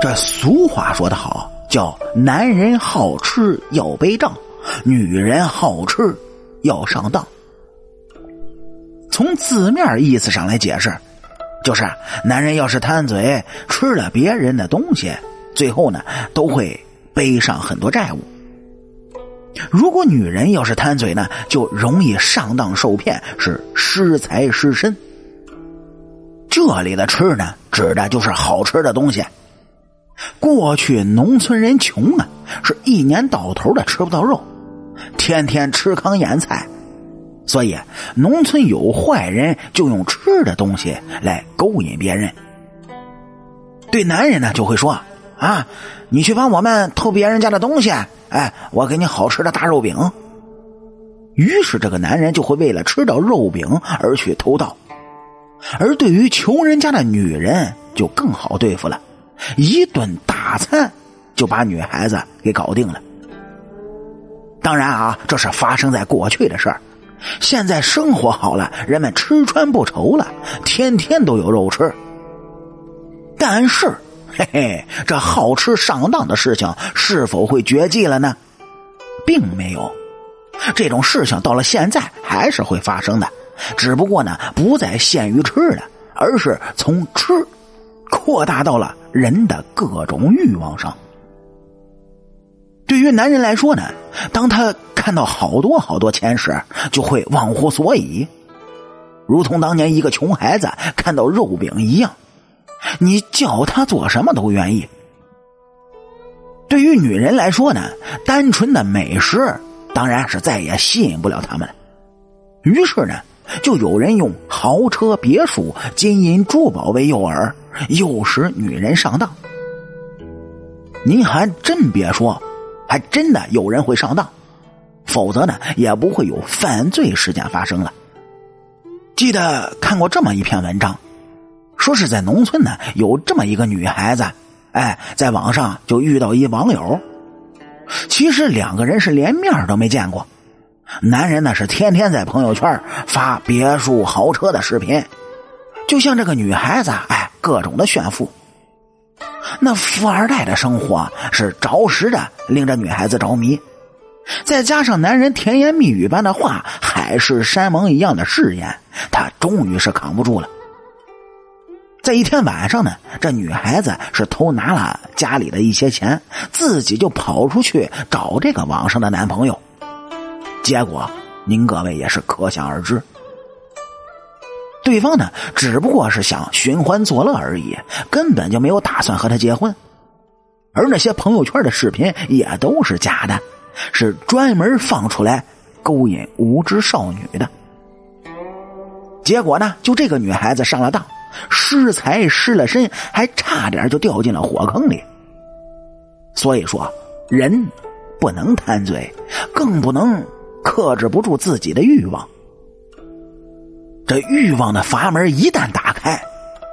这俗话说得好，叫男人好吃要背账，女人好吃要上当。从字面意思上来解释，就是男人要是贪嘴，吃了别人的东西，最后呢都会背上很多债务。如果女人要是贪嘴呢，就容易上当受骗，是失财失身。这里的吃呢，指的就是好吃的东西。过去农村人穷啊，是一年到头的吃不到肉，天天吃糠咽菜，所以农村有坏人就用吃的东西来勾引别人。对男人呢，就会说啊，你去帮我们偷别人家的东西，哎，我给你好吃的大肉饼。于是这个男人就会为了吃到肉饼而去偷盗。而对于穷人家的女人就更好对付了，一顿大餐就把女孩子给搞定了。当然啊，这是发生在过去的事儿。现在生活好了，人们吃穿不愁了，天天都有肉吃。但是，嘿嘿，这好吃上当的事情是否会绝迹了呢？并没有，这种事情到了现在还是会发生的。只不过呢，不再限于吃的，而是从吃扩大到了人的各种欲望上。对于男人来说呢，当他看到好多好多钱时，就会忘乎所以，如同当年一个穷孩子看到肉饼一样，你叫他做什么都愿意。对于女人来说呢，单纯的美食当然是再也吸引不了他们，于是呢。就有人用豪车、别墅、金银珠宝为诱饵，诱使女人上当。您还真别说，还真的有人会上当，否则呢，也不会有犯罪事件发生了。记得看过这么一篇文章，说是在农村呢，有这么一个女孩子，哎，在网上就遇到一网友，其实两个人是连面都没见过。男人呢是天天在朋友圈发别墅豪车的视频，就像这个女孩子，哎，各种的炫富。那富二代的生活是着实的令这女孩子着迷，再加上男人甜言蜜语般的话，海誓山盟一样的誓言，她终于是扛不住了。在一天晚上呢，这女孩子是偷拿了家里的一些钱，自己就跑出去找这个网上的男朋友。结果，您各位也是可想而知。对方呢，只不过是想寻欢作乐而已，根本就没有打算和他结婚。而那些朋友圈的视频也都是假的，是专门放出来勾引无知少女的。结果呢，就这个女孩子上了当，失财失了身，还差点就掉进了火坑里。所以说，人不能贪嘴，更不能。克制不住自己的欲望，这欲望的阀门一旦打开，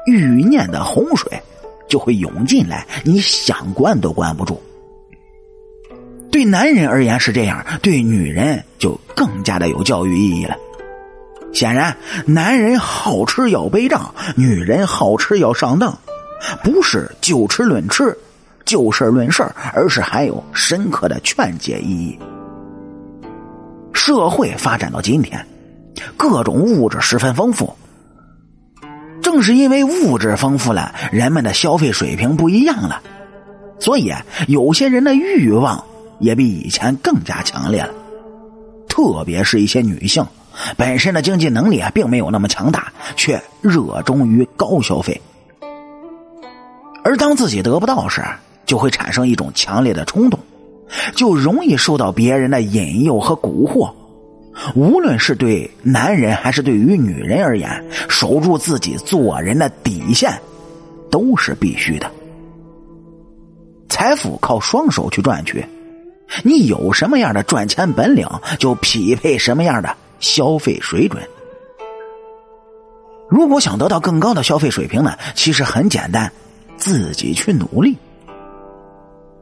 欲念的洪水就会涌进来，你想关都关不住。对男人而言是这样，对女人就更加的有教育意义了。显然，男人好吃要背账，女人好吃要上当，不是就吃论吃，就事论事而是含有深刻的劝解意义。社会发展到今天，各种物质十分丰富。正是因为物质丰富了，人们的消费水平不一样了，所以有些人的欲望也比以前更加强烈了。特别是一些女性，本身的经济能力啊并没有那么强大，却热衷于高消费。而当自己得不到时，就会产生一种强烈的冲动。就容易受到别人的引诱和蛊惑，无论是对男人还是对于女人而言，守住自己做人的底线，都是必须的。财富靠双手去赚取，你有什么样的赚钱本领，就匹配什么样的消费水准。如果想得到更高的消费水平呢？其实很简单，自己去努力。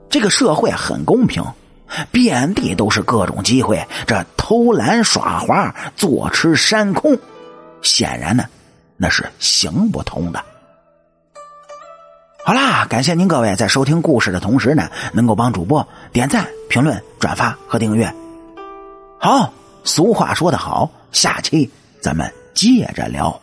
这个社会很公平，遍地都是各种机会。这偷懒耍滑、坐吃山空，显然呢，那是行不通的。好啦，感谢您各位在收听故事的同时呢，能够帮主播点赞、评论、转发和订阅。好，俗话说得好，下期咱们接着聊。